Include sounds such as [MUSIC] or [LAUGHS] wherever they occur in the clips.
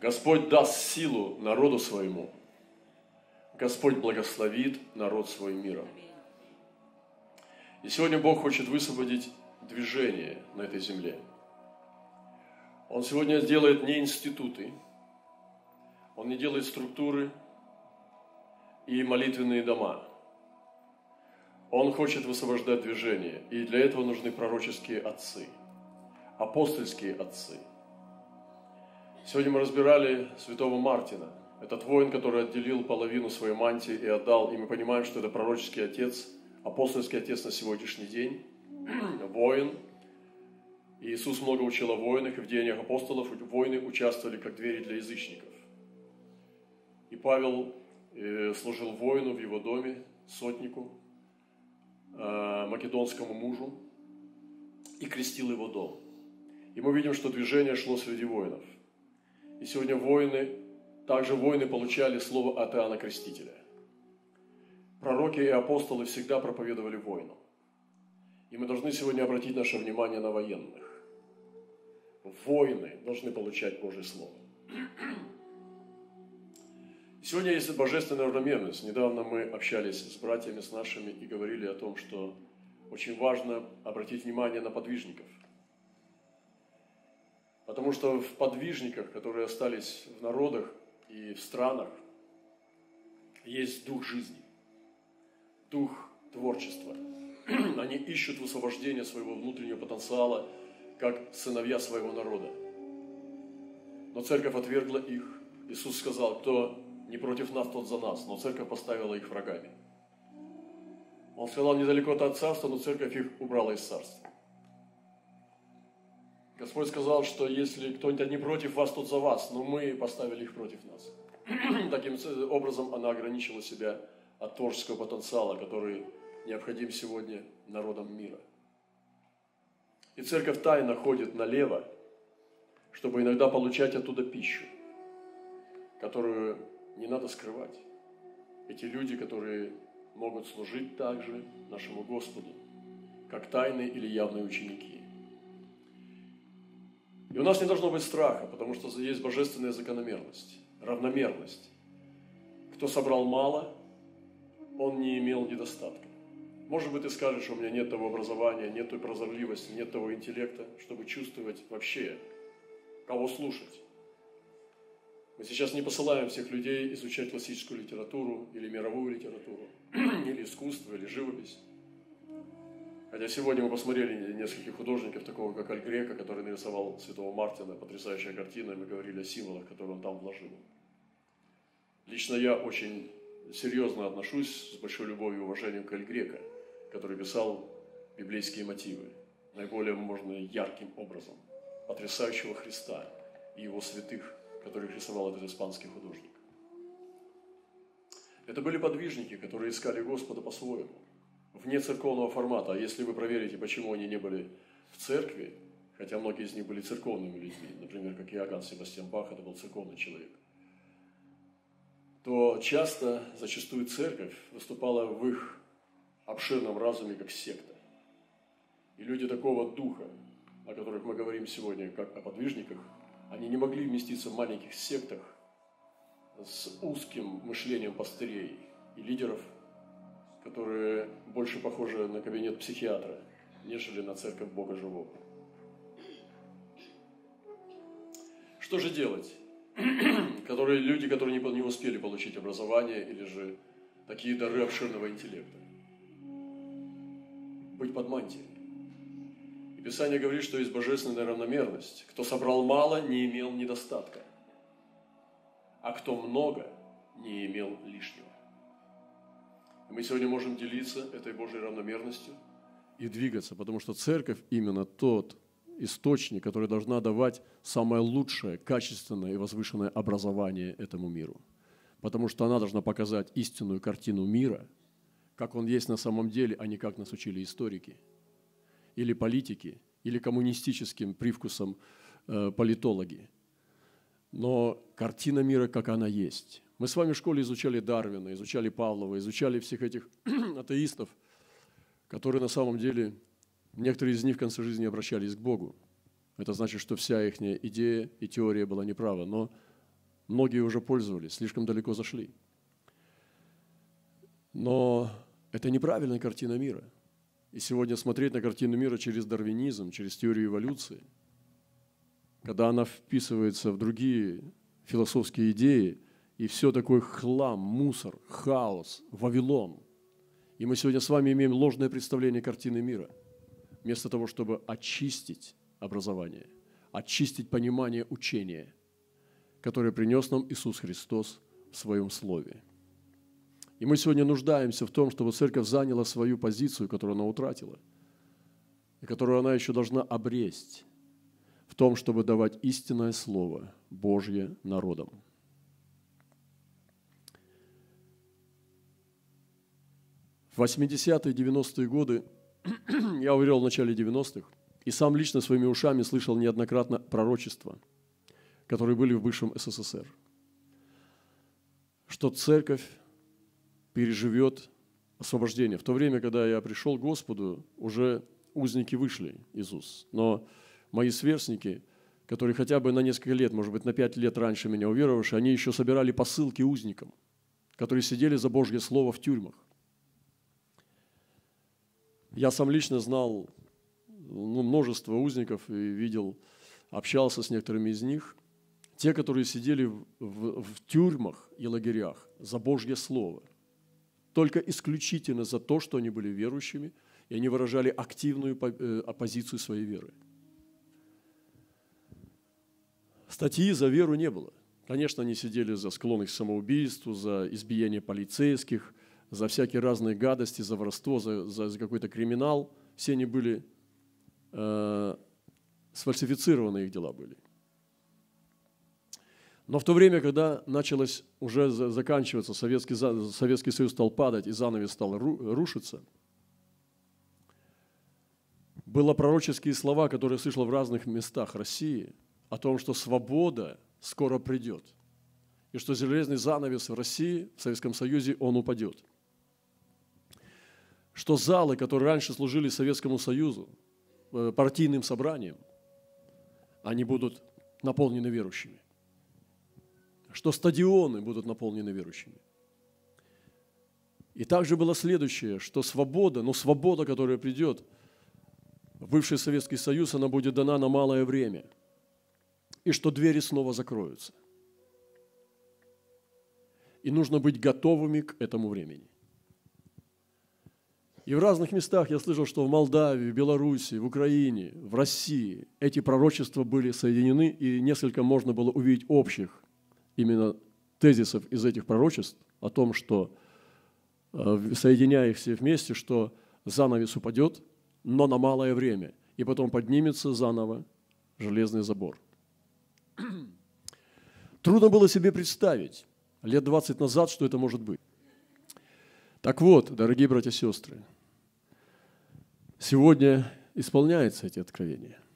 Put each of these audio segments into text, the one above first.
Господь даст силу народу своему. Господь благословит народ свой миром. И сегодня Бог хочет высвободить движение на этой земле. Он сегодня делает не институты, Он не делает структуры и молитвенные дома. Он хочет высвобождать движение, и для этого нужны пророческие отцы, апостольские отцы. Сегодня мы разбирали святого Мартина. Этот воин, который отделил половину своей мантии и отдал, и мы понимаем, что это пророческий отец – апостольский отец на сегодняшний день, [CLEARS THROAT] воин. И Иисус много учил о воинах, и в деяниях апостолов воины участвовали как двери для язычников. И Павел э, служил воину в его доме, сотнику, э, македонскому мужу, и крестил его дом. И мы видим, что движение шло среди воинов. И сегодня воины, также воины получали слово от Иоанна Крестителя пророки и апостолы всегда проповедовали войну. И мы должны сегодня обратить наше внимание на военных. Войны должны получать Божье Слово. Сегодня есть божественная равномерность. Недавно мы общались с братьями, с нашими и говорили о том, что очень важно обратить внимание на подвижников. Потому что в подвижниках, которые остались в народах и в странах, есть дух жизни дух творчества. [CLEARS THROAT] Они ищут высвобождение своего внутреннего потенциала, как сыновья своего народа. Но церковь отвергла их. Иисус сказал, кто не против нас, тот за нас. Но церковь поставила их врагами. Он сказал, недалеко от царства, но церковь их убрала из царства. Господь сказал, что если кто-нибудь не против вас, тот за вас, но мы поставили их против нас. [CLEARS THROAT] Таким образом, она ограничила себя от творческого потенциала, который необходим сегодня народам мира. И церковь тайно ходит налево, чтобы иногда получать оттуда пищу, которую не надо скрывать. Эти люди, которые могут служить также нашему Господу, как тайные или явные ученики. И у нас не должно быть страха, потому что есть божественная закономерность, равномерность. Кто собрал мало, он не имел недостатка. Может быть, ты скажешь, что у меня нет того образования, нет той прозорливости, нет того интеллекта, чтобы чувствовать вообще, кого слушать. Мы сейчас не посылаем всех людей изучать классическую литературу или мировую литературу, [CLEARS THROAT] или искусство, или живопись. Хотя сегодня мы посмотрели нескольких художников, такого как Аль Грека, который нарисовал Святого Мартина, потрясающая картина, и мы говорили о символах, которые он там вложил. Лично я очень серьезно отношусь с большой любовью и уважением к Эль Грека, который писал библейские мотивы наиболее, можно, ярким образом, потрясающего Христа и его святых, которых рисовал этот испанский художник. Это были подвижники, которые искали Господа по-своему, вне церковного формата. А если вы проверите, почему они не были в церкви, хотя многие из них были церковными людьми, например, как Иоганн Себастьян Бах, это был церковный человек, то часто, зачастую церковь выступала в их обширном разуме как секта. И люди такого духа, о которых мы говорим сегодня, как о подвижниках, они не могли вместиться в маленьких сектах с узким мышлением пастырей и лидеров, которые больше похожи на кабинет психиатра, нежели на церковь Бога Живого. Что же делать? [CLEARS THROAT] которые, люди, которые не, не успели получить образование или же такие дары обширного интеллекта. Быть под мантией. И Писание говорит, что есть божественная равномерность. Кто собрал мало, не имел недостатка. А кто много, не имел лишнего. И мы сегодня можем делиться этой Божьей равномерностью и двигаться, потому что церковь именно тот источник, который должна давать самое лучшее, качественное и возвышенное образование этому миру. Потому что она должна показать истинную картину мира, как он есть на самом деле, а не как нас учили историки или политики, или коммунистическим привкусом э, политологи. Но картина мира, как она есть. Мы с вами в школе изучали Дарвина, изучали Павлова, изучали всех этих [CLEARS THROAT] атеистов, которые на самом деле Некоторые из них в конце жизни обращались к Богу. Это значит, что вся их идея и теория была неправа. Но Многие уже пользовались, слишком далеко зашли. Но это неправильная картина мира. И сегодня смотреть на картину мира через дарвинизм, через теорию эволюции, когда она вписывается в другие философские идеи, и все такой хлам, мусор, хаос, Вавилон. И мы сегодня с вами имеем ложное представление картины мира, вместо того, чтобы очистить образование, очистить понимание учения, которое принес нам Иисус Христос в Своем Слове – и мы сегодня нуждаемся в том, чтобы церковь заняла свою позицию, которую она утратила, и которую она еще должна обресть в том, чтобы давать истинное Слово Божье народам. В 80-е, 90-е годы, [CLEARS THROAT] я уверял в начале 90-х, и сам лично своими ушами слышал неоднократно пророчества, которые были в бывшем СССР, что церковь переживет освобождение. В то время, когда я пришел к Господу, уже узники вышли из уз. Но мои сверстники, которые хотя бы на несколько лет, может быть, на пять лет раньше меня уверовавшие, они еще собирали посылки узникам, которые сидели за Божье Слово в тюрьмах. Я сам лично знал ну, множество узников и видел, общался с некоторыми из них. Те, которые сидели в, в, в тюрьмах и лагерях за Божье Слово – только исключительно за то, что они были верующими, и они выражали активную э, оппозицию своей веры. Статьи за веру не было. Конечно, они сидели за склонность к самоубийству, за избиение полицейских, за всякие разные гадости, за воровство, за, за, за какой-то криминал. Все они были, э, сфальсифицированы их дела были – но в то время, когда началось уже заканчиваться, Советский, Советский Союз стал падать и занавес стал рушиться, было пророческие слова, которые я слышал в разных местах России, о том, что свобода скоро придет, и что железный занавес в России, в Советском Союзе, он упадет. Что залы, которые раньше служили Советскому Союзу, э, партийным собранием, они будут наполнены верующими что стадионы будут наполнены верующими. И также было следующее, что свобода, но свобода, которая придет в бывший Советский Союз, она будет дана на малое время. И что двери снова закроются. И нужно быть готовыми к этому времени. И в разных местах я слышал, что в Молдавии, в Беларуси, в Украине, в России эти пророчества были соединены, и несколько можно было увидеть общих именно тезисов из этих пророчеств о том, что, э, соединяя их все вместе, что занавес упадет, но на малое время, и потом поднимется заново железный забор. [CLEARS THROAT] Трудно было себе представить лет 20 назад, что это может быть. Так вот, дорогие братья и сестры, сегодня исполняются эти откровения –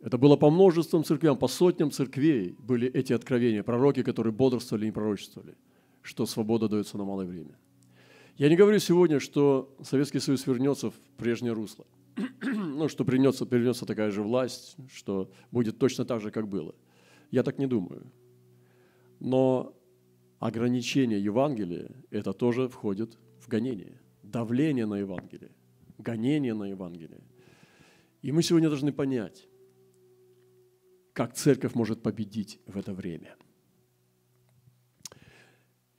это было по множествам церквям, по сотням церквей были эти откровения, пророки, которые бодрствовали и пророчествовали, что свобода дается на малое время. Я не говорю сегодня, что Советский Союз вернется в прежнее русло, [CLEARS THROAT] ну, что принесется, перенется такая же власть, что будет точно так же, как было. Я так не думаю. Но ограничение Евангелия, это тоже входит в гонение. Давление на Евангелие, гонение на Евангелие. И мы сегодня должны понять, как церковь может победить в это время.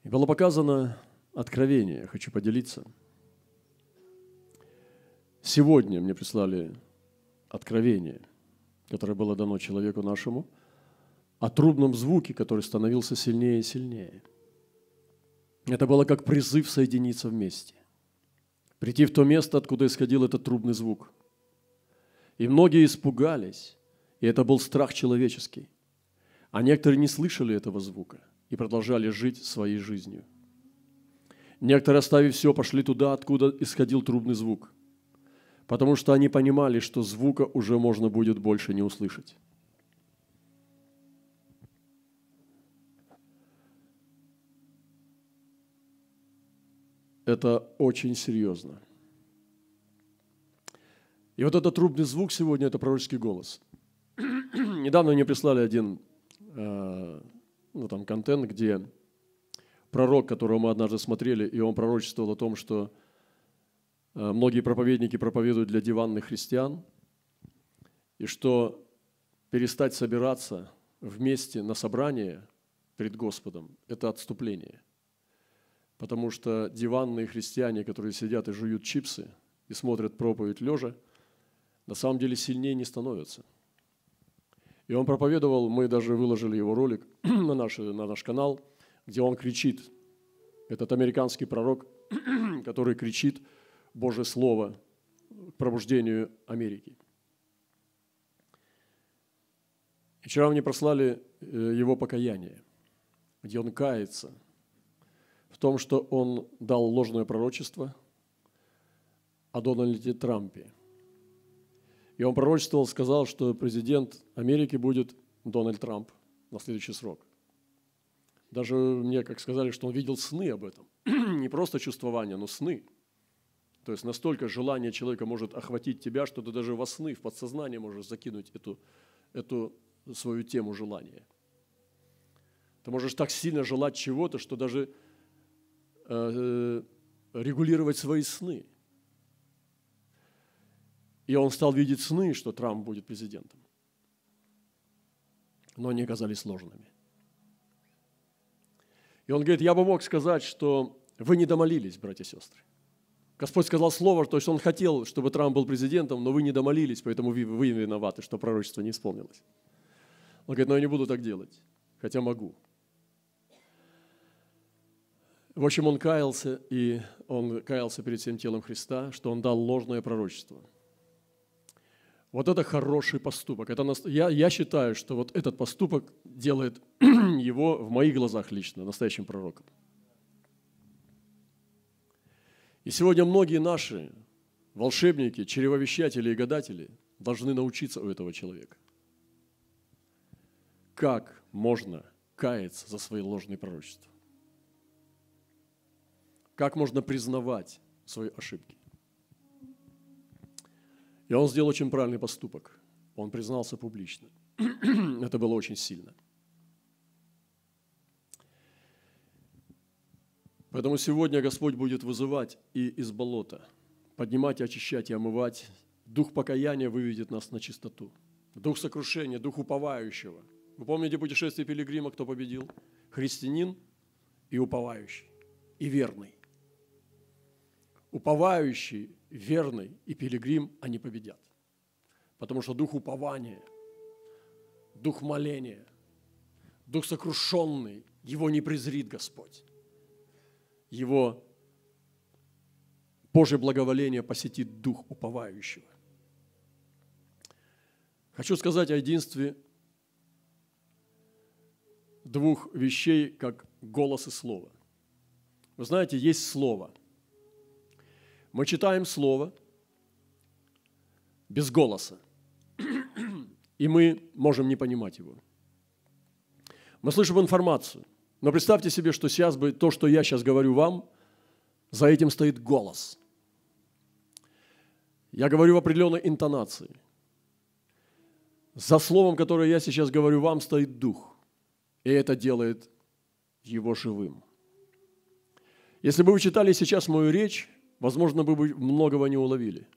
И было показано откровение, хочу поделиться. Сегодня мне прислали откровение, которое было дано человеку нашему, о трубном звуке, который становился сильнее и сильнее. Это было как призыв соединиться вместе, прийти в то место, откуда исходил этот трубный звук. И многие испугались, и это был страх человеческий. А некоторые не слышали этого звука и продолжали жить своей жизнью. Некоторые, оставив все, пошли туда, откуда исходил трубный звук, потому что они понимали, что звука уже можно будет больше не услышать. Это очень серьезно. И вот этот трубный звук сегодня – это пророческий голос [CLEARS THROAT] – Недавно мне прислали один, э, ну, там контент, где пророк, которого мы однажды смотрели, и он пророчествовал о том, что э, многие проповедники проповедуют для диванных христиан, и что перестать собираться вместе на собрание перед Господом – это отступление. Потому что диванные христиане, которые сидят и жуют чипсы и смотрят проповедь лежа, на самом деле сильнее не становятся. И он проповедовал, мы даже выложили его ролик [CLEARS THROAT] на наш, на наш канал, где он кричит. Этот американский пророк, [CLEARS THROAT] который кричит Божье Слово к пробуждению Америки. И вчера мне прослали э, его покаяние, где он кается в том, что он дал ложное пророчество о Дональде Трампе. И он пророчествовал, сказал, что президент Америки будет Дональд Трамп на следующий срок. Даже мне, как сказали, что он видел сны об этом. [CLEARS THROAT] Не просто чувствование, но сны. То есть настолько желание человека может охватить тебя, что ты даже во сны, в подсознание можешь закинуть эту, эту свою тему желания. Ты можешь так сильно желать чего-то, что даже регулировать свои сны. И он стал видеть сны, что Трамп будет президентом. Но они оказались сложными. И он говорит, я бы мог сказать, что вы не домолились, братья и сестры. Господь сказал слово, то есть Он хотел, чтобы Трамп был президентом, но вы не домолились, поэтому вы, вы виноваты, что пророчество не исполнилось. Он говорит, но я не буду так делать, хотя могу. В общем, он каялся, и он каялся перед всем телом Христа, что он дал ложное пророчество. Вот это хороший поступок. Это, я, я считаю, что вот этот поступок делает [CLEARS THROAT] его в моих глазах лично настоящим пророком. И сегодня многие наши волшебники, чревовещатели и гадатели должны научиться у этого человека – как можно каяться за свои ложные пророчества? Как можно признавать свои ошибки? И он сделал очень правильный поступок. Он признался публично. [CLEARS THROAT] Это было очень сильно. Поэтому сегодня Господь будет вызывать и из болота, поднимать, очищать и омывать. Дух покаяния выведет нас на чистоту. Дух сокрушения, дух уповающего – вы помните путешествие Пилигрима, кто победил? Христианин и уповающий, и верный. Уповающий, верный и пилигрим, они победят. Потому что дух упования, дух моления, дух сокрушенный, его не презрит Господь. Его Божье благоволение посетит дух уповающего. Хочу сказать о единстве двух вещей, как голос и слово. Вы знаете, есть слово. Мы читаем слово без голоса, и мы можем не понимать его. Мы слышим информацию, но представьте себе, что сейчас бы то, что я сейчас говорю вам, за этим стоит голос. Я говорю в определенной интонации. За словом, которое я сейчас говорю вам, стоит дух. И это делает его живым. Если бы вы читали сейчас мою речь, возможно, бы многого не уловили.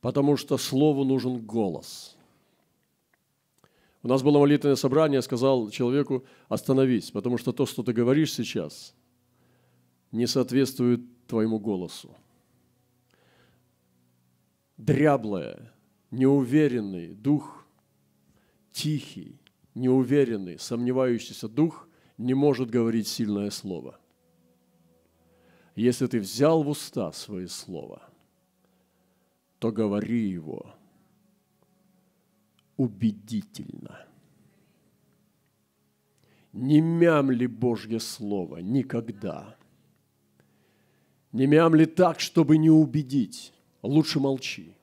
Потому что слову нужен голос. У нас было молитвенное собрание, я сказал человеку, остановись, потому что то, что ты говоришь сейчас, не соответствует твоему голосу. Дряблое, неуверенный дух, тихий, неуверенный, сомневающийся дух не может говорить сильное слово. Если ты взял в уста свои слова, то говори его убедительно. Не мямли Божье Слово никогда. Не мямли так, чтобы не убедить. Лучше молчи.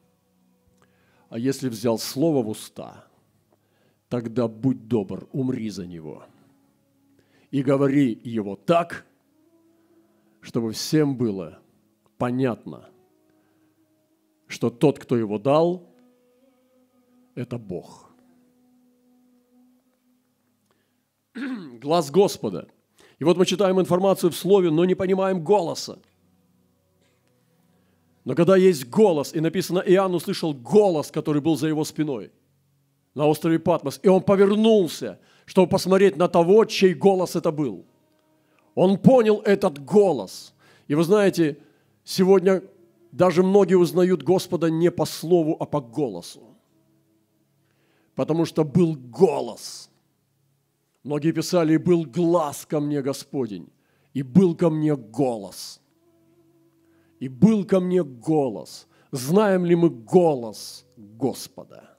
А если взял Слово в уста – тогда будь добр, умри за него. И говори его так, чтобы всем было понятно, что тот, кто его дал, это Бог. [CLEARS THROAT] глаз Господа. И вот мы читаем информацию в Слове, но не понимаем голоса. Но когда есть голос, и написано, Иоанн услышал голос, который был за его спиной на острове Патмос, и он повернулся, чтобы посмотреть на того, чей голос это был. Он понял этот голос. И вы знаете, сегодня даже многие узнают Господа не по слову, а по голосу. Потому что был голос. Многие писали, и был глаз ко мне Господень, и был ко мне голос – и был ко мне голос. Знаем ли мы голос Господа?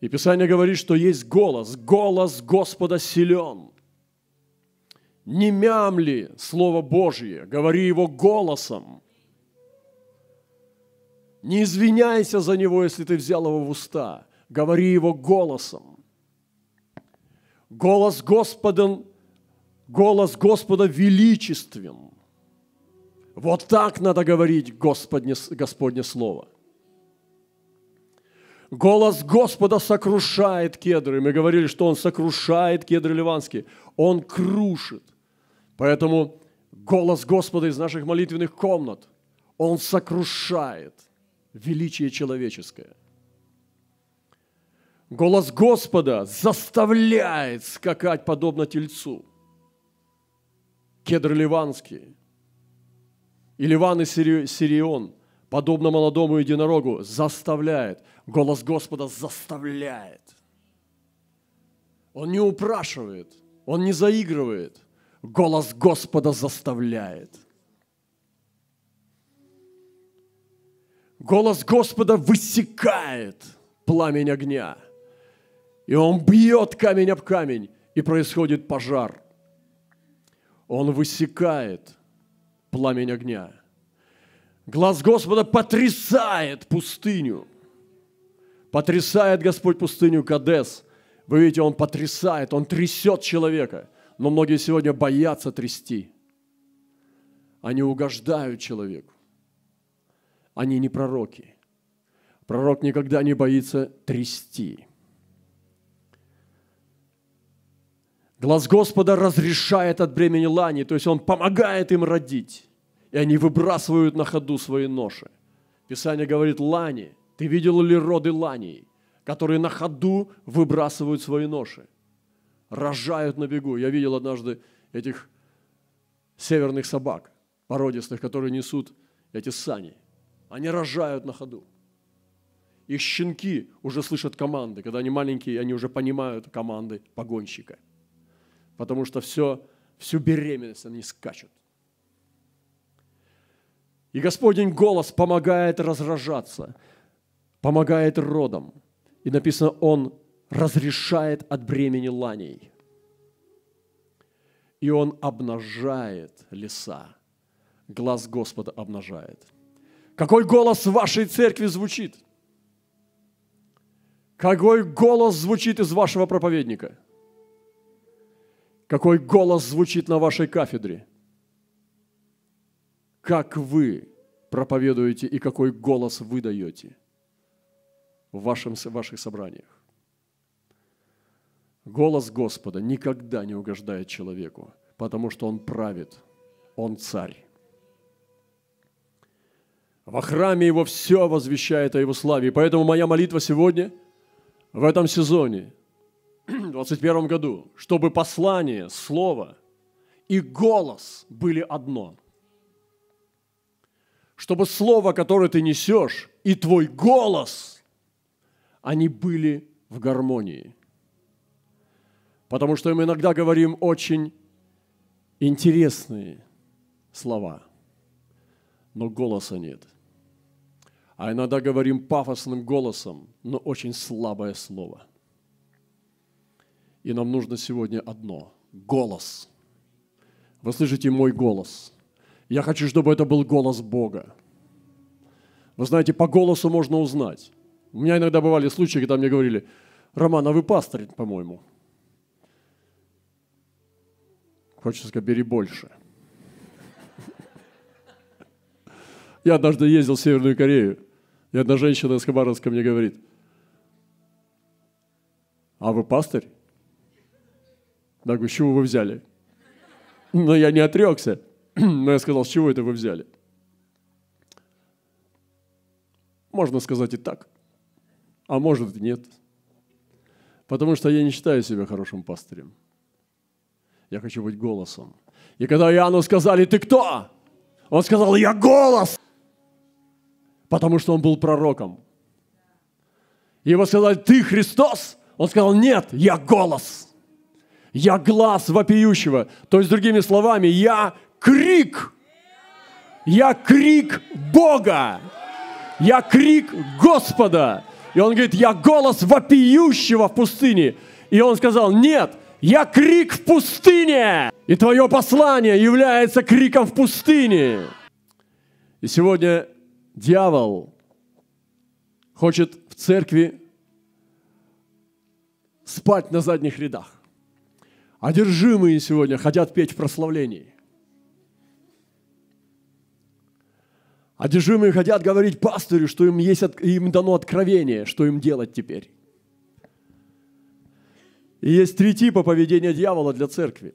И Писание говорит, что есть голос. Голос Господа силен. Не мямли Слово Божье, говори его голосом. Не извиняйся за него, если ты взял его в уста. Говори его голосом. Голос Господа, голос Господа величествен. Вот так надо говорить Господне, Господне Слово. Голос Господа сокрушает кедры. Мы говорили, что Он сокрушает кедры ливанские. Он крушит. Поэтому голос Господа из наших молитвенных комнат, Он сокрушает величие человеческое. Голос Господа заставляет скакать подобно тельцу. Кедры ливанские – и Ливан и Сирион, подобно молодому единорогу, заставляет. Голос Господа заставляет. Он не упрашивает, он не заигрывает. Голос Господа заставляет. Голос Господа высекает пламень огня. И он бьет камень об камень, и происходит пожар. Он высекает пламень огня. Глаз Господа потрясает пустыню. Потрясает Господь пустыню Кадес. Вы видите, Он потрясает, Он трясет человека. Но многие сегодня боятся трясти. Они угождают человеку. Они не пророки. Пророк никогда не боится трясти. Глаз Господа разрешает от бремени лани, то есть Он помогает им родить. И они выбрасывают на ходу свои ноши. Писание говорит, лани, ты видел ли роды ланей, которые на ходу выбрасывают свои ноши, рожают на бегу. Я видел однажды этих северных собак, породистых, которые несут эти сани. Они рожают на ходу. Их щенки уже слышат команды. Когда они маленькие, они уже понимают команды погонщика – потому что все, всю беременность они скачут. И Господень голос помогает разражаться, помогает родам. И написано, Он разрешает от бремени ланей. И Он обнажает леса. Глаз Господа обнажает. Какой голос в вашей церкви звучит? Какой голос звучит из вашего проповедника? Какой голос звучит на вашей кафедре? Как вы проповедуете и какой голос вы даете в, вашем, в ваших собраниях? Голос Господа никогда не угождает человеку, потому что Он правит, Он царь. Во храме Его все возвещает о Его славе. И поэтому моя молитва сегодня, в этом сезоне [CLEARS THROAT] – 2021 году, чтобы послание, слово и голос были одно. Чтобы слово, которое ты несешь, и твой голос, они были в гармонии. Потому что мы иногда говорим очень интересные слова, но голоса нет. А иногда говорим пафосным голосом, но очень слабое слово – и нам нужно сегодня одно – голос. Вы слышите мой голос. Я хочу, чтобы это был голос Бога. Вы знаете, по голосу можно узнать. У меня иногда бывали случаи, когда мне говорили, Роман, а вы пастор, по-моему. Хочется сказать, бери больше. Я однажды ездил в Северную Корею, и одна женщина из Хабаровска мне говорит, а вы пастырь? Я говорю, с чего вы взяли? Но я не отрекся. Но я сказал, с чего это вы взяли? Можно сказать и так, а может и нет. Потому что я не считаю себя хорошим пастырем. Я хочу быть голосом. И когда Иоанну сказали, ты кто? Он сказал, я голос. Потому что он был пророком. Его сказали, ты Христос? Он сказал, нет, я голос. Я глаз вопиющего. То есть, другими словами, я крик. Я крик Бога. Я крик Господа. И он говорит, я голос вопиющего в пустыне. И он сказал, нет, я крик в пустыне. И твое послание является криком в пустыне. И сегодня дьявол хочет в церкви спать на задних рядах. Одержимые сегодня хотят петь в прославлении. Одержимые хотят говорить пастырю, что им, есть, им дано откровение, что им делать теперь. И есть три типа поведения дьявола для церкви.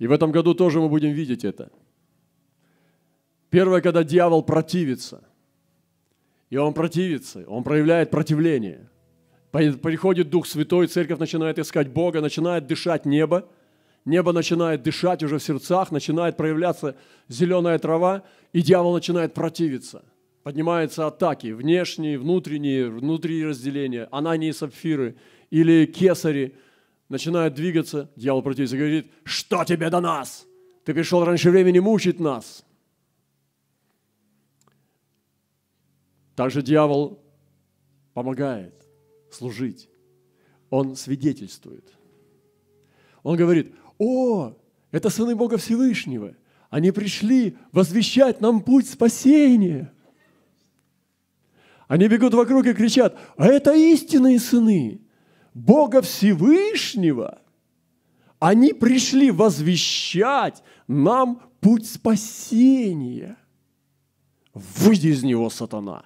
И в этом году тоже мы будем видеть это. Первое, когда дьявол противится. И он противится, он проявляет противление. Приходит Дух Святой, церковь начинает искать Бога, начинает дышать небо – небо начинает дышать уже в сердцах, начинает проявляться зеленая трава, и дьявол начинает противиться. Поднимаются атаки, внешние, внутренние, внутри разделения, анании, сапфиры или кесари начинают двигаться. Дьявол противится и говорит, что тебе до нас? Ты пришел раньше времени мучить нас. Также дьявол помогает служить. Он свидетельствует. Он говорит, о, это сыны Бога Всевышнего. Они пришли возвещать нам путь спасения. Они бегут вокруг и кричат, а это истинные сыны Бога Всевышнего. Они пришли возвещать нам путь спасения. Выйди из него, сатана.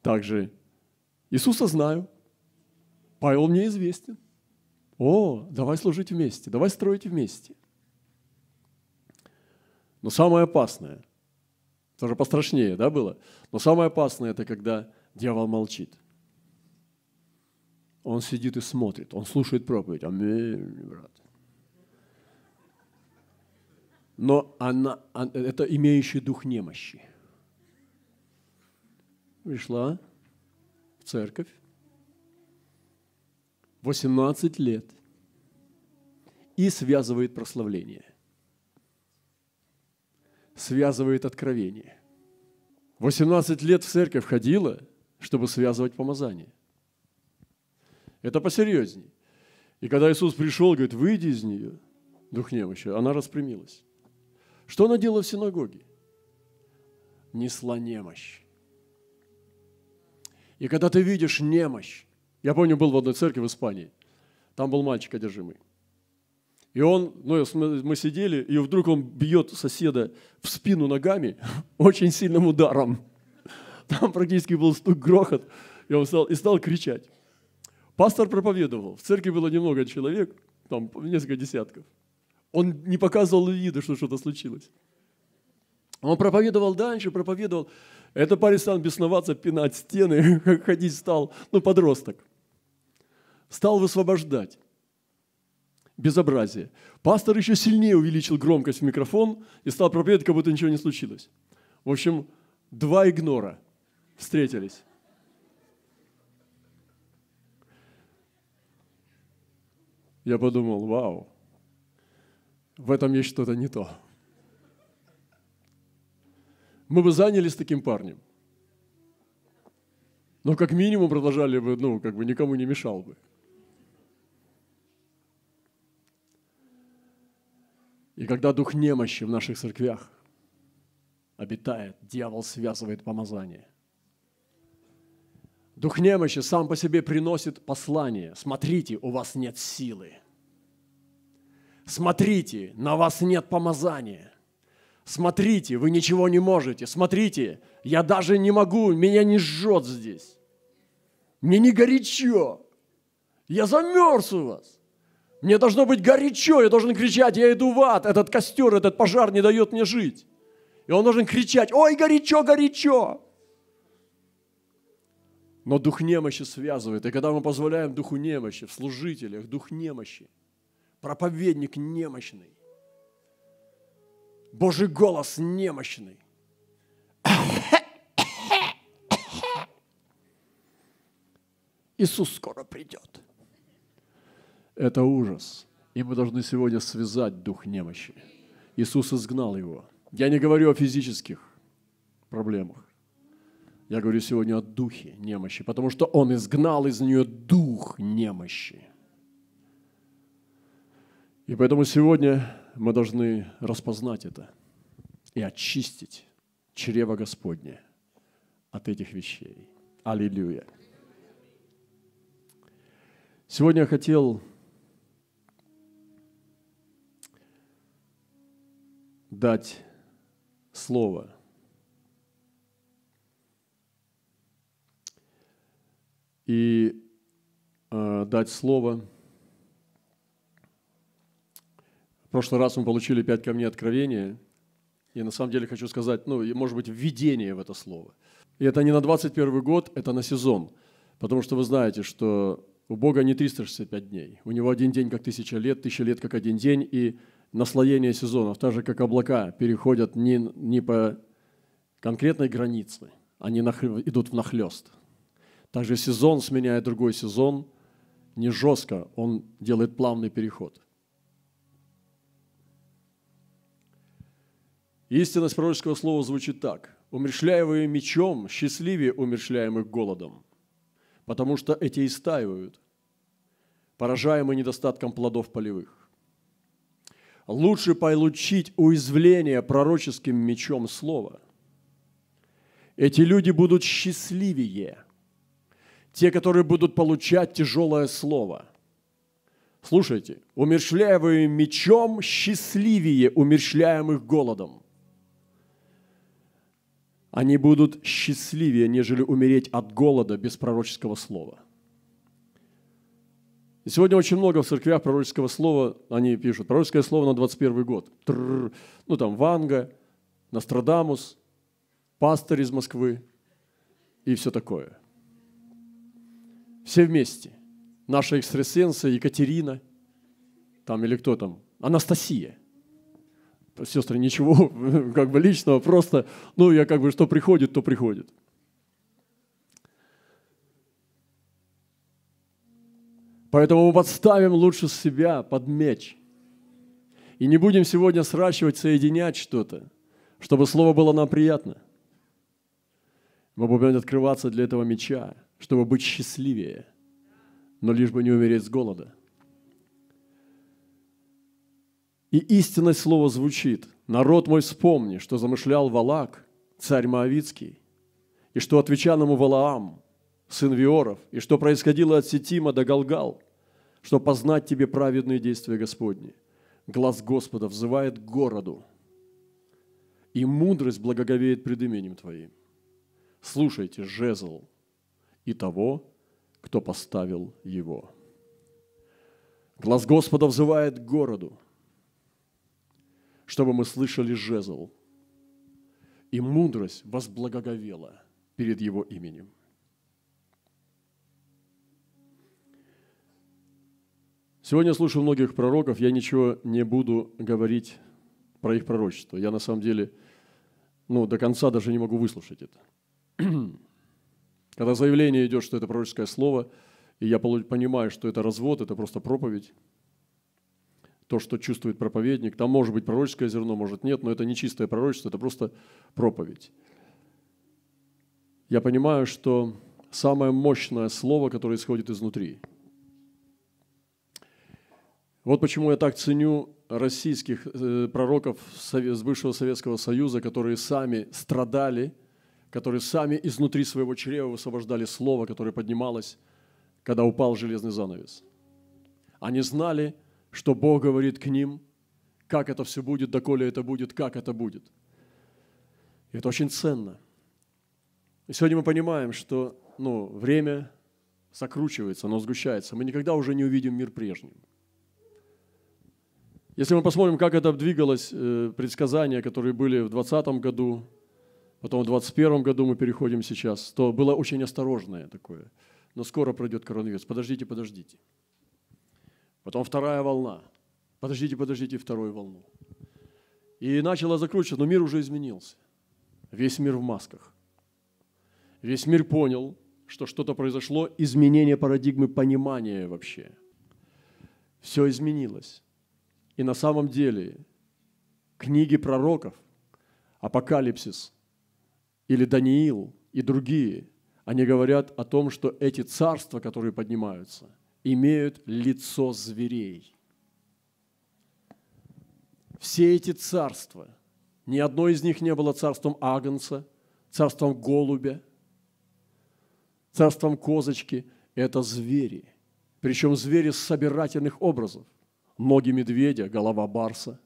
Также Иисуса знаю, Павел мне известен. О, давай служить вместе, давай строить вместе. Но самое опасное, тоже пострашнее, да, было? Но самое опасное – это когда дьявол молчит. Он сидит и смотрит, он слушает проповедь. Аминь, брат. Но она, это имеющий дух немощи. Пришла в церковь, 18 лет и связывает прославление. Связывает откровение. 18 лет в церковь ходила, чтобы связывать помазание. Это посерьезней. И когда Иисус пришел, говорит, выйди из нее, дух немощи, она распрямилась. Что она делала в синагоге? Несла немощь. И когда ты видишь немощь, я помню, был в одной церкви в Испании. Там был мальчик одержимый. И он, ну, мы сидели, и вдруг он бьет соседа в спину ногами [LAUGHS] очень сильным ударом. Там практически был стук, грохот, и он встал и стал кричать. Пастор проповедовал. В церкви было немного человек, там несколько десятков. Он не показывал вида, что что-то случилось. Он проповедовал дальше, проповедовал. Это парень стал бесноваться, пинать стены, [LAUGHS] ходить стал, ну, подросток стал высвобождать безобразие. Пастор еще сильнее увеличил громкость в микрофон и стал проповедовать, как будто ничего не случилось. В общем, два игнора встретились. Я подумал, вау, в этом есть что-то не то. Мы бы занялись таким парнем. Но как минимум продолжали бы, ну, как бы никому не мешал бы. И когда дух немощи в наших церквях обитает, дьявол связывает помазание. Дух немощи сам по себе приносит послание. Смотрите, у вас нет силы. Смотрите, на вас нет помазания. Смотрите, вы ничего не можете. Смотрите, я даже не могу, меня не жжет здесь. Мне не горячо. Я замерз у вас. Мне должно быть горячо, я должен кричать, я иду в ад, этот костер, этот пожар не дает мне жить. И он должен кричать, ой, горячо, горячо. Но дух немощи связывает. И когда мы позволяем духу немощи в служителях, дух немощи, проповедник немощный, Божий голос немощный, Иисус скоро придет. Это ужас. И мы должны сегодня связать дух немощи. Иисус изгнал его. Я не говорю о физических проблемах. Я говорю сегодня о духе немощи, потому что Он изгнал из нее дух немощи. И поэтому сегодня мы должны распознать это и очистить чрево Господне от этих вещей. Аллилуйя. Сегодня я хотел дать слово. И э, дать слово. В прошлый раз мы получили пять камней откровения. И на самом деле хочу сказать, ну, может быть, введение в это слово. И это не на 21 год, это на сезон. Потому что вы знаете, что у Бога не 365 дней. У Него один день как тысяча лет, тысяча лет как один день, и наслоение сезонов, так же как облака, переходят не, не по конкретной границе, они идут в нахлест. Также сезон сменяет другой сезон, не жестко, он делает плавный переход. Истинность пророческого слова звучит так. «Умершляемые мечом, счастливее умершляемых голодом, потому что эти истаивают, поражаемый недостатком плодов полевых. Лучше получить уязвление пророческим мечом слова. Эти люди будут счастливее. Те, которые будут получать тяжелое слово. Слушайте, умершляемые мечом счастливее умершляемых голодом. Они будут счастливее, нежели умереть от голода без пророческого слова – и сегодня очень много в церквях пророческого слова, они пишут, пророческое слово на 21 год. Тррр, ну там Ванга, Нострадамус, пастор из Москвы и все такое. Все вместе. Наша экстрасенса Екатерина, там или кто там, Анастасия. Сестры, ничего [LAUGHS] как бы личного, просто, ну, я как бы, что приходит, то приходит. Поэтому мы подставим лучше себя под меч. И не будем сегодня сращивать, соединять что-то, чтобы слово было нам приятно. Мы будем открываться для этого меча, чтобы быть счастливее, но лишь бы не умереть с голода. И истинное слово звучит. «Народ мой, вспомни, что замышлял Валак, царь Моавицкий, и что отвечал ему Валаам, сын Виоров, и что происходило от Сетима до Галгал, чтобы познать тебе праведные действия Господни. Глаз Господа взывает к городу, и мудрость благоговеет пред именем Твоим. Слушайте жезл и того, кто поставил его. Глаз Господа взывает к городу, чтобы мы слышали жезл, и мудрость возблагоговела перед его именем. Сегодня слушаю многих пророков, я ничего не буду говорить про их пророчество. Я на самом деле ну, до конца даже не могу выслушать это. [CLEARS THROAT] Когда заявление идет, что это пророческое слово, и я понимаю, что это развод, это просто проповедь, то, что чувствует проповедник, там может быть пророческое зерно, может нет, но это не чистое пророчество, это просто проповедь. Я понимаю, что самое мощное слово, которое исходит изнутри – вот почему я так ценю российских э, пророков с бывшего Советского Союза, которые сами страдали, которые сами изнутри своего чрева высвобождали слово, которое поднималось, когда упал железный занавес. Они знали, что Бог говорит к ним, как это все будет, доколе это будет, как это будет. И это очень ценно. И сегодня мы понимаем, что ну, время закручивается, оно сгущается. Мы никогда уже не увидим мир прежним. Если мы посмотрим, как это двигалось, э, предсказания, которые были в 2020 году, потом в 2021 году мы переходим сейчас, то было очень осторожное такое. Но скоро пройдет коронавирус. Подождите, подождите. Потом вторая волна. Подождите, подождите вторую волну. И начало закручиваться, но мир уже изменился. Весь мир в масках. Весь мир понял, что что-то произошло, изменение парадигмы понимания вообще. Все изменилось. И на самом деле книги пророков, Апокалипсис или Даниил и другие, они говорят о том, что эти царства, которые поднимаются, имеют лицо зверей. Все эти царства, ни одно из них не было царством Агнца, царством голубя, царством козочки. Это звери. Причем звери собирательных образов – ноги медведя, голова барса,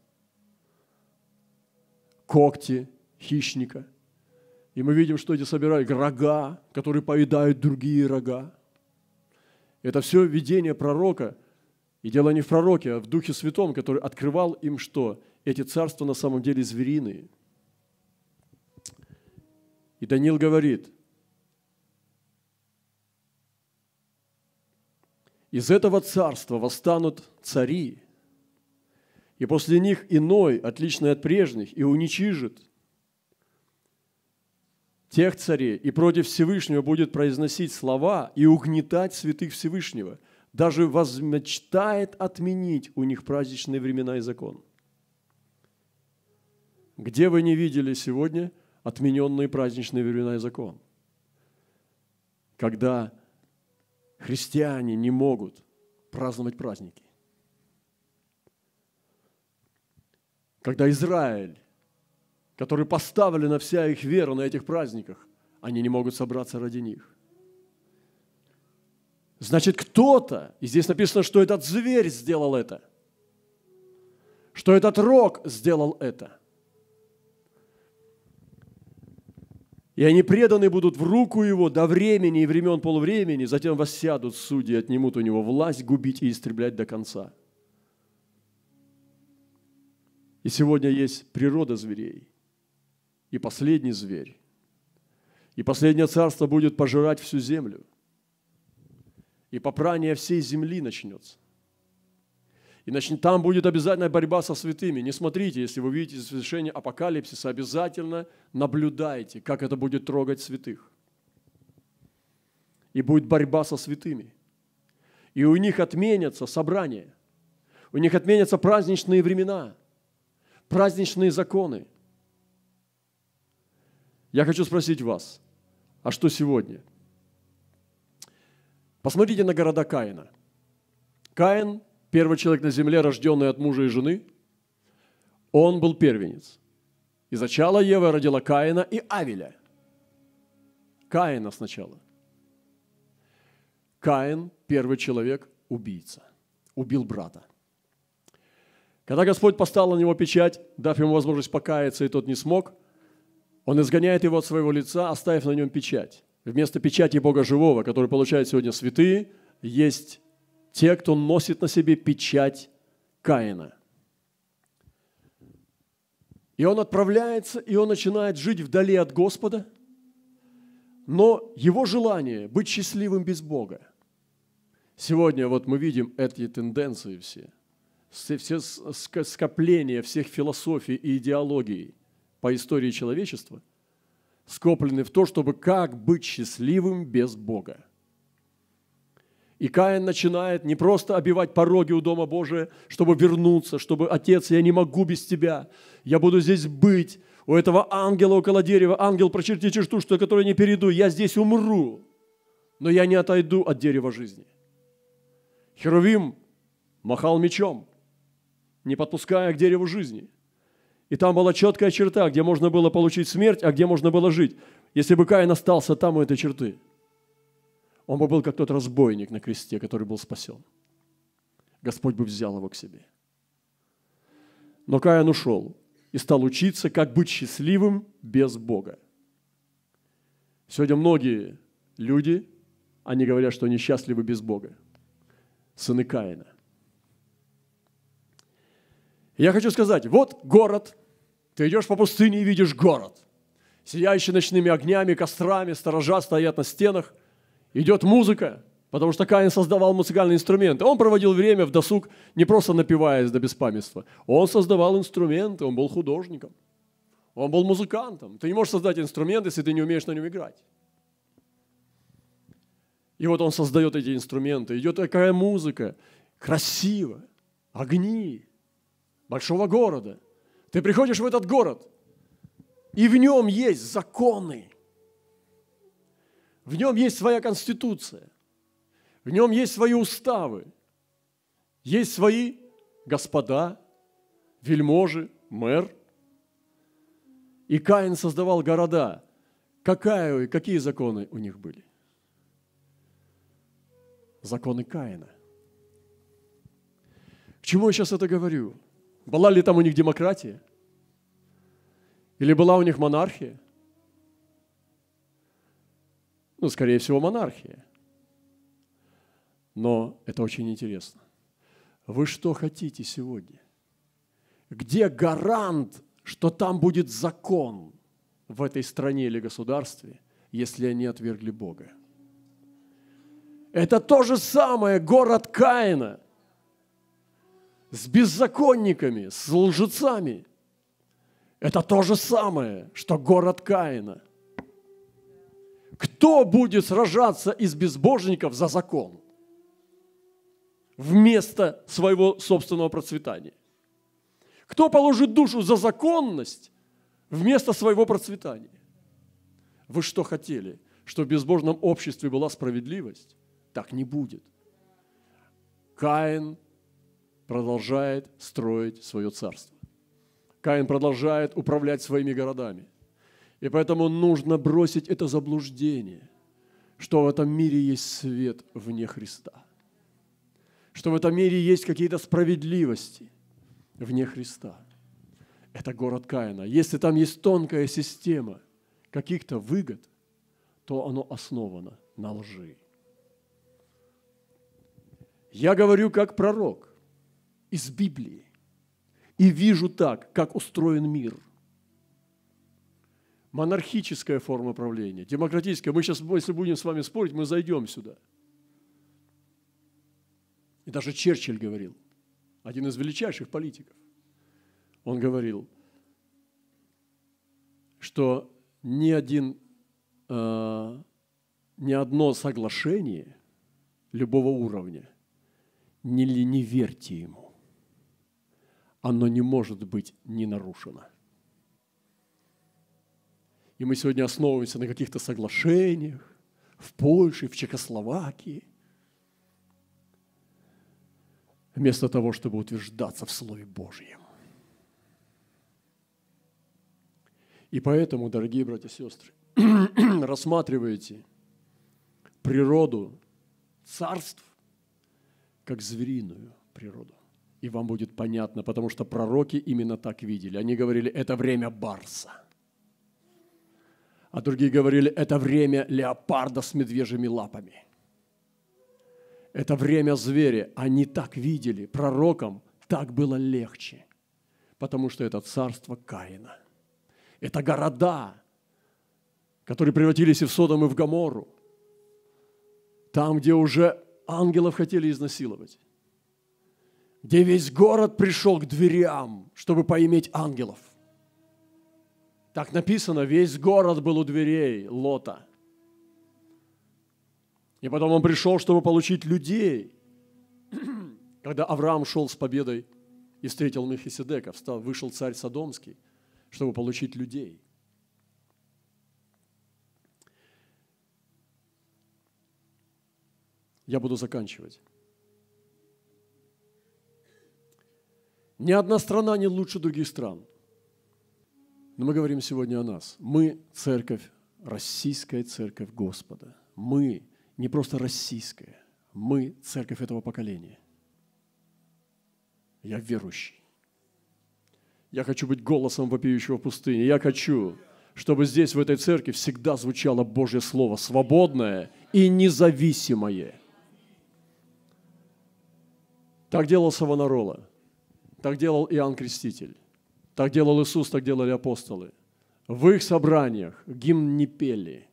когти хищника. И мы видим, что эти собирают рога, которые поедают другие рога. Это все видение пророка. И дело не в пророке, а в Духе Святом, который открывал им, что эти царства на самом деле звериные. И Даниил говорит, из этого царства восстанут цари, и после них иной, отличный от прежних, и уничижит тех царей, и против Всевышнего будет произносить слова и угнетать святых Всевышнего, даже возмечтает отменить у них праздничные времена и закон. Где вы не видели сегодня отмененные праздничные времена и закон? Когда христиане не могут праздновать праздники. когда Израиль, который поставлена вся их вера на этих праздниках, они не могут собраться ради них. Значит, кто-то, и здесь написано, что этот зверь сделал это, что этот рог сделал это. И они преданы будут в руку его до времени и времен полувремени, затем воссядут судьи, отнимут у него власть губить и истреблять до конца – и сегодня есть природа зверей. И последний зверь. И последнее царство будет пожирать всю землю. И попрание всей земли начнется. И начнет, там будет обязательно борьба со святыми. Не смотрите, если вы видите совершение апокалипсиса, обязательно наблюдайте, как это будет трогать святых. И будет борьба со святыми. И у них отменятся собрания. У них отменятся праздничные времена – праздничные законы. Я хочу спросить вас, а что сегодня? Посмотрите на города Каина. Каин, первый человек на земле, рожденный от мужа и жены, он был первенец. И зачала Ева родила Каина и Авеля. Каина сначала. Каин, первый человек, убийца. Убил брата – когда Господь поставил на него печать, дав ему возможность покаяться, и тот не смог, он изгоняет его от своего лица, оставив на нем печать. Вместо печати Бога живого, который получают сегодня святые, есть те, кто носит на себе печать Каина. И он отправляется, и он начинает жить вдали от Господа, но его желание быть счастливым без Бога. Сегодня вот мы видим эти тенденции все – все скопления всех философий и идеологий по истории человечества скоплены в то, чтобы как быть счастливым без Бога. И Каин начинает не просто обивать пороги у Дома Божия, чтобы вернуться, чтобы «Отец, я не могу без Тебя, я буду здесь быть, у этого ангела около дерева, ангел, прочерти черту, что которой не перейду, я здесь умру, но я не отойду от дерева жизни». Херувим махал мечом – не подпуская к дереву жизни. И там была четкая черта, где можно было получить смерть, а где можно было жить. Если бы Каин остался там у этой черты, он бы был как тот разбойник на кресте, который был спасен. Господь бы взял его к себе. Но Каин ушел и стал учиться, как быть счастливым без Бога. Сегодня многие люди они говорят, что они счастливы без Бога. Сыны Каина. Я хочу сказать, вот город, ты идешь по пустыне и видишь город, сияющий ночными огнями, кострами, сторожа стоят на стенах, идет музыка, потому что Каин создавал музыкальные инструменты. Он проводил время в досуг, не просто напиваясь до беспамятства. Он создавал инструменты, он был художником, он был музыкантом. Ты не можешь создать инструмент, если ты не умеешь на нем играть. И вот он создает эти инструменты, идет такая музыка, красиво, огни, большого города. Ты приходишь в этот город, и в нем есть законы. В нем есть своя конституция. В нем есть свои уставы. Есть свои господа, вельможи, мэр. И Каин создавал города. Какая, какие законы у них были? Законы Каина. К чему я сейчас это говорю? Была ли там у них демократия? Или была у них монархия? Ну, скорее всего, монархия. Но это очень интересно. Вы что хотите сегодня? Где гарант, что там будет закон в этой стране или государстве, если они отвергли Бога? Это то же самое город Каина – с беззаконниками, с лжецами. Это то же самое, что город Каина. Кто будет сражаться из безбожников за закон вместо своего собственного процветания? Кто положит душу за законность вместо своего процветания? Вы что хотели? Что в безбожном обществе была справедливость? Так не будет. Каин продолжает строить свое царство. Каин продолжает управлять своими городами. И поэтому нужно бросить это заблуждение, что в этом мире есть свет вне Христа, что в этом мире есть какие-то справедливости вне Христа. Это город Каина. Если там есть тонкая система каких-то выгод, то оно основано на лжи. Я говорю как пророк – из Библии и вижу так, как устроен мир. Монархическая форма правления, демократическая. Мы сейчас, если будем с вами спорить, мы зайдем сюда. И даже Черчилль говорил, один из величайших политиков, он говорил, что ни один, э, ни одно соглашение любого уровня, не, не верьте ему оно не может быть не нарушено. И мы сегодня основываемся на каких-то соглашениях в Польше, в Чехословакии, вместо того, чтобы утверждаться в Слове Божьем. И поэтому, дорогие братья и сестры, [CLEARS THROAT] рассматривайте природу царств как звериную природу и вам будет понятно, потому что пророки именно так видели. Они говорили, это время барса. А другие говорили, это время леопарда с медвежьими лапами. Это время зверя. Они так видели. Пророкам так было легче, потому что это царство Каина. Это города, которые превратились и в Содом, и в Гамору. Там, где уже ангелов хотели изнасиловать где весь город пришел к дверям, чтобы поиметь ангелов. Так написано, весь город был у дверей Лота. И потом он пришел, чтобы получить людей. [CLEARS THROAT] Когда Авраам шел с победой и встретил Мехиседека, встал, вышел царь Содомский, чтобы получить людей. Я буду заканчивать. Ни одна страна не лучше других стран. Но мы говорим сегодня о нас. Мы церковь, российская церковь Господа. Мы не просто российская, мы церковь этого поколения. Я верующий. Я хочу быть голосом вопиющего в пустыне. Я хочу, чтобы здесь, в этой церкви, всегда звучало Божье Слово, свободное и независимое. Так делал Савонарола, так делал Иоанн Креститель, так делал Иисус, так делали апостолы. В их собраниях гимн не пели.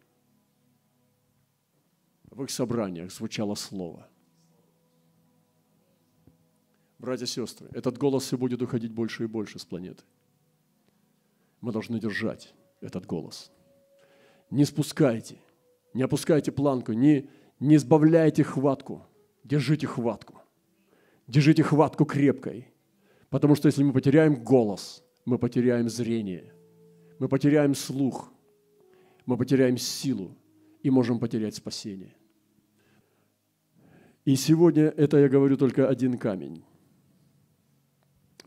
В их собраниях звучало Слово. Братья и сестры, этот голос все будет уходить больше и больше с планеты. Мы должны держать этот голос. Не спускайте, не опускайте планку, не, не сбавляйте хватку. Держите хватку. Держите хватку крепкой. Потому что если мы потеряем голос, мы потеряем зрение, мы потеряем слух, мы потеряем силу и можем потерять спасение. И сегодня это я говорю только один камень.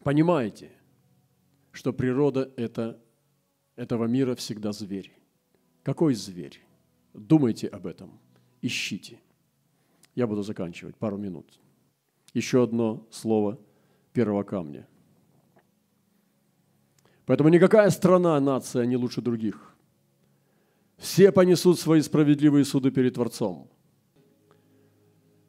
Понимаете, что природа это, этого мира всегда зверь. Какой зверь? Думайте об этом, ищите. Я буду заканчивать пару минут. Еще одно слово первого камня. Поэтому никакая страна, нация не лучше других. Все понесут свои справедливые суды перед Творцом –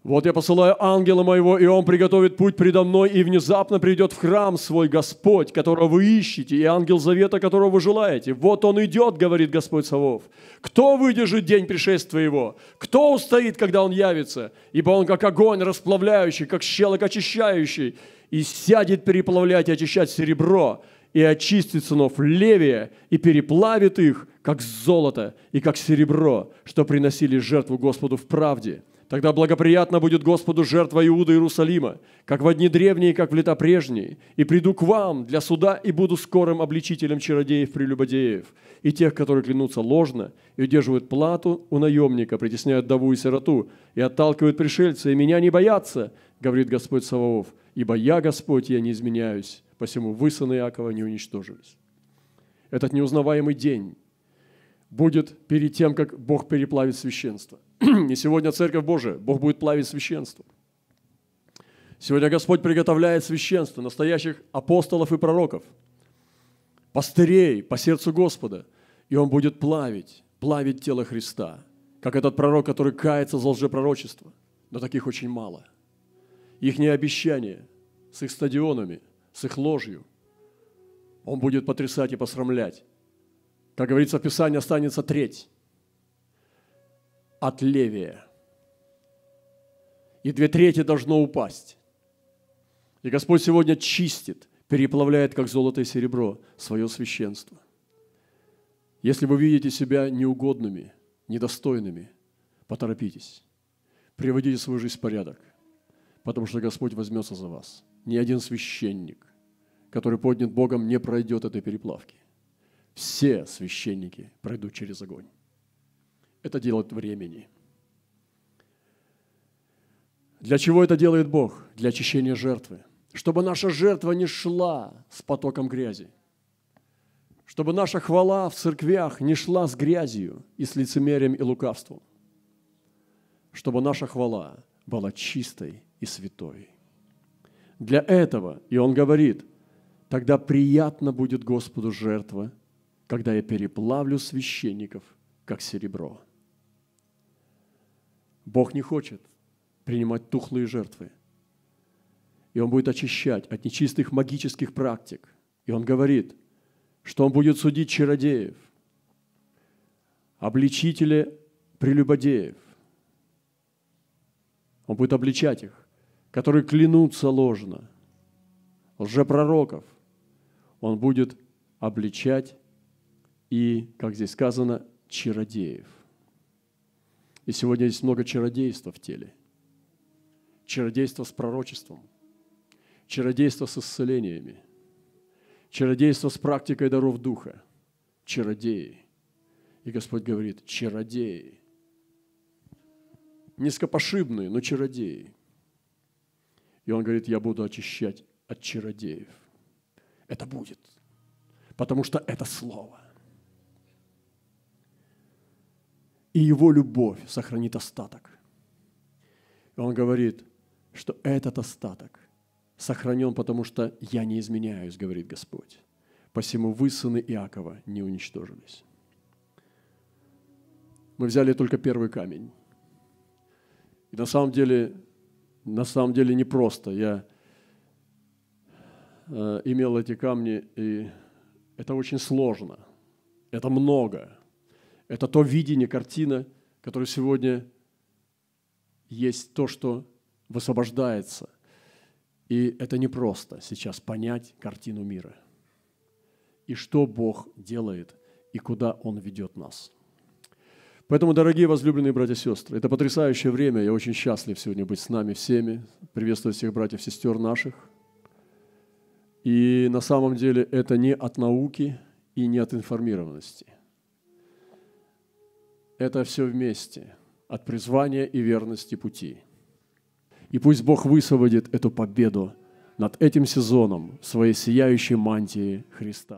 вот я посылаю ангела моего, и он приготовит путь предо мной, и внезапно придет в храм свой Господь, которого вы ищете, и ангел завета, которого вы желаете. Вот он идет, говорит Господь Савов. Кто выдержит день пришествия его? Кто устоит, когда он явится? Ибо он как огонь расплавляющий, как щелок очищающий, и сядет переплавлять и очищать серебро, и очистит сынов Левия, и переплавит их, как золото и как серебро, что приносили жертву Господу в правде – Тогда благоприятно будет Господу жертва Иуда Иерусалима, как в одни древние, как в лета прежние. И приду к вам для суда и буду скорым обличителем чародеев прелюбодеев и тех, которые клянутся ложно и удерживают плату у наемника, притесняют даву и сироту и отталкивают пришельца, и меня не боятся, говорит Господь Саваоф, ибо я, Господь, я не изменяюсь, посему вы, сыны Иакова, не уничтожились. Этот неузнаваемый день будет перед тем, как Бог переплавит священство. [CLEARS THROAT] И сегодня Церковь Божия, Бог будет плавить священство. Сегодня Господь приготовляет священство, настоящих апостолов и пророков, пастырей по сердцу Господа, и Он будет плавить, плавить тело Христа, как этот пророк, который кается за лжепророчество. Но таких очень мало. Их обещания с их стадионами, с их ложью, Он будет потрясать и посрамлять. Как говорится в Писании, останется треть от левия. И две трети должно упасть. И Господь сегодня чистит, переплавляет, как золото и серебро, свое священство. Если вы видите себя неугодными, недостойными, поторопитесь. Приводите свою жизнь в порядок, потому что Господь возьмется за вас. Ни один священник, который поднят Богом, не пройдет этой переплавки. Все священники пройдут через огонь. Это делает времени. Для чего это делает Бог? Для очищения жертвы. Чтобы наша жертва не шла с потоком грязи. Чтобы наша хвала в церквях не шла с грязью и с лицемерием и лукавством. Чтобы наша хвала была чистой и святой. Для этого, и он говорит, тогда приятно будет Господу жертва, когда я переплавлю священников, как серебро. Бог не хочет принимать тухлые жертвы. И Он будет очищать от нечистых магических практик. И Он говорит, что Он будет судить чародеев, обличители прелюбодеев. Он будет обличать их, которые клянутся ложно, лжепророков. Он будет обличать и, как здесь сказано, чародеев. И сегодня есть много чародейства в теле. Чародейство с пророчеством, чародейство с исцелениями, чародейство с практикой даров Духа, чародеи. И Господь говорит, чародеи. Низкопошибные, но чародеи. И Он говорит, я буду очищать от чародеев. Это будет, потому что это Слово. и его любовь сохранит остаток. И он говорит, что этот остаток сохранен, потому что я не изменяюсь, говорит Господь. Посему вы, сыны Иакова, не уничтожились. Мы взяли только первый камень. И на самом деле, на самом деле непросто. Я э, имел эти камни, и это очень сложно. Это много. Это то видение, картина, которое сегодня есть то, что высвобождается. И это непросто сейчас понять картину мира. И что Бог делает, и куда Он ведет нас. Поэтому, дорогие возлюбленные братья и сестры, это потрясающее время. Я очень счастлив сегодня быть с нами всеми, приветствовать всех братьев и сестер наших. И на самом деле это не от науки и не от информированности. Это все вместе, от призвания и верности пути. И пусть Бог высвободит эту победу над этим сезоном в своей сияющей мантии Христа.